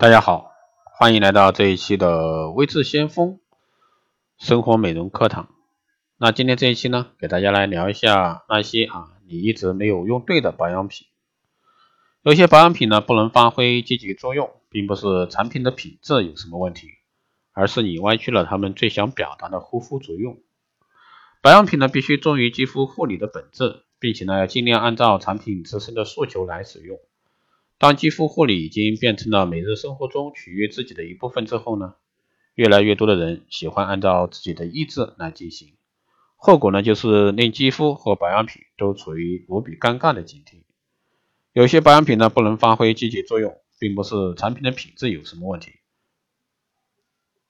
大家好，欢迎来到这一期的微智先锋生活美容课堂。那今天这一期呢，给大家来聊一下那些啊你一直没有用对的保养品。有些保养品呢不能发挥积极作用，并不是产品的品质有什么问题，而是你歪曲了他们最想表达的护肤作用。保养品呢必须忠于肌肤护理的本质，并且呢要尽量按照产品自身的诉求来使用。当肌肤护理已经变成了每日生活中取悦自己的一部分之后呢，越来越多的人喜欢按照自己的意志来进行，后果呢就是令肌肤和保养品都处于无比尴尬的境地。有些保养品呢不能发挥积极作用，并不是产品的品质有什么问题，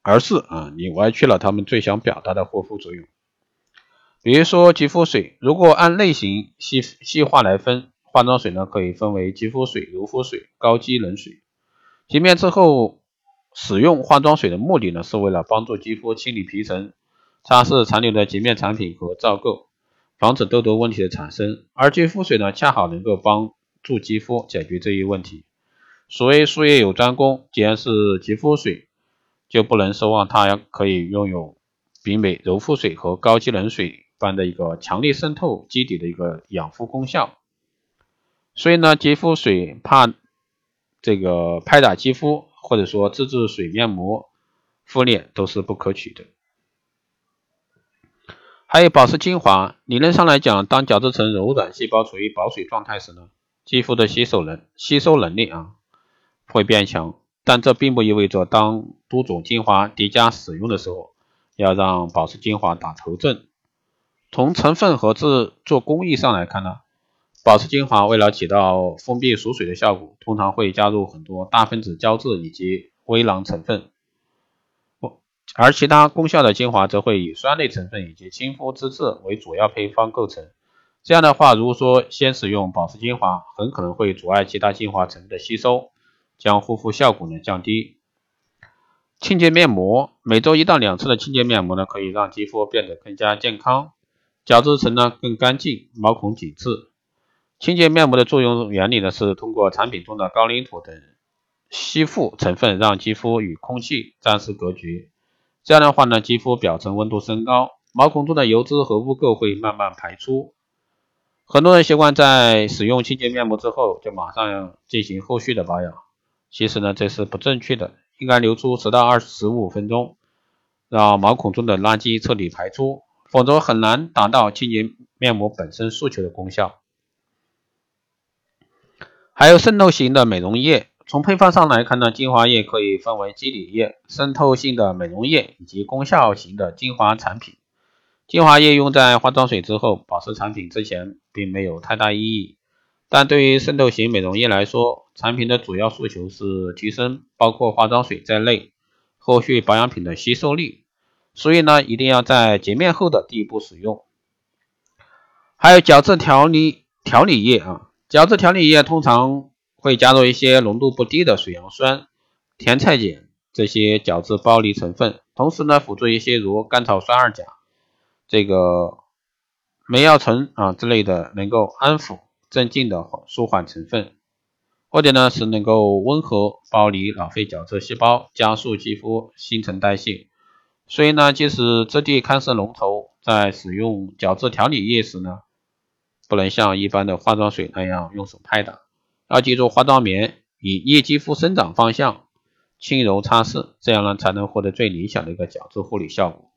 而是啊你歪曲了他们最想表达的护肤作用。比如说肌肤水，如果按类型细细化来分。化妆水呢，可以分为肌肤水、柔肤水、高机能水。洁面之后使用化妆水的目的呢，是为了帮助肌肤清理皮层、擦拭残留的洁面产品和皂垢，防止痘痘问题的产生。而肌肤水呢，恰好能够帮助肌肤解决这一问题。所谓术业有专攻，既然是肌肤水，就不能奢望它可以拥有比美柔肤水和高机能水般的一个强力渗透基底的一个养肤功效。所以呢，肌肤水怕这个拍打肌肤，或者说自制水面膜敷脸都是不可取的。还有保湿精华，理论上来讲，当角质层柔软细胞处于保水状态时呢，肌肤的吸收能吸收能力啊会变强，但这并不意味着当多种精华叠加使用的时候，要让保湿精华打头阵。从成分和制作工艺上来看呢。保湿精华为了起到封闭锁水的效果，通常会加入很多大分子胶质以及微囊成分，而其他功效的精华则会以酸类成分以及亲肤脂质为主要配方构成。这样的话，如果说先使用保湿精华，很可能会阻碍其他精华成分的吸收，将护肤效果呢降低。清洁面膜，每周一到两次的清洁面膜呢，可以让肌肤变得更加健康，角质层呢更干净，毛孔紧致。清洁面膜的作用原理呢，是通过产品中的高岭土等吸附成分，让肌肤与空气暂时隔绝。这样的话呢，肌肤表层温度升高，毛孔中的油脂和污垢会慢慢排出。很多人习惯在使用清洁面膜之后，就马上进行后续的保养。其实呢，这是不正确的，应该留出十到二十五分钟，让毛孔中的垃圾彻底排出，否则很难达到清洁面膜本身诉求的功效。还有渗透型的美容液，从配方上来看呢，精华液可以分为基底液、渗透性的美容液以及功效型的精华产品。精华液用在化妆水之后，保湿产品之前并没有太大意义。但对于渗透型美容液来说，产品的主要诉求是提升包括化妆水在内后续保养品的吸收力，所以呢，一定要在洁面后的第一步使用。还有角质调理调理液啊。角质调理液通常会加入一些浓度不低的水杨酸、甜菜碱这些角质剥离成分，同时呢，辅助一些如甘草酸二钾、这个梅药醇啊之类的能够安抚、镇静的舒缓成分，或者呢是能够温和剥离老废角质细胞，加速肌肤新陈代谢。所以呢，即使质地看似浓稠，在使用角质调理液时呢。不能像一般的化妆水那样用手拍打，要记住化妆棉以液肌肤生长方向轻柔擦拭，这样呢才能获得最理想的一个角质护理效果。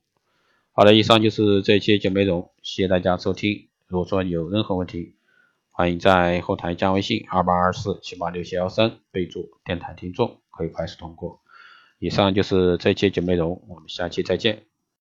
好的，以上就是这期节目内容，谢谢大家收听。如果说有任何问题，欢迎在后台加微信二八二四七八六七幺三，备注电台听众，可以快速通过。以上就是这期节目内容，我们下期再见。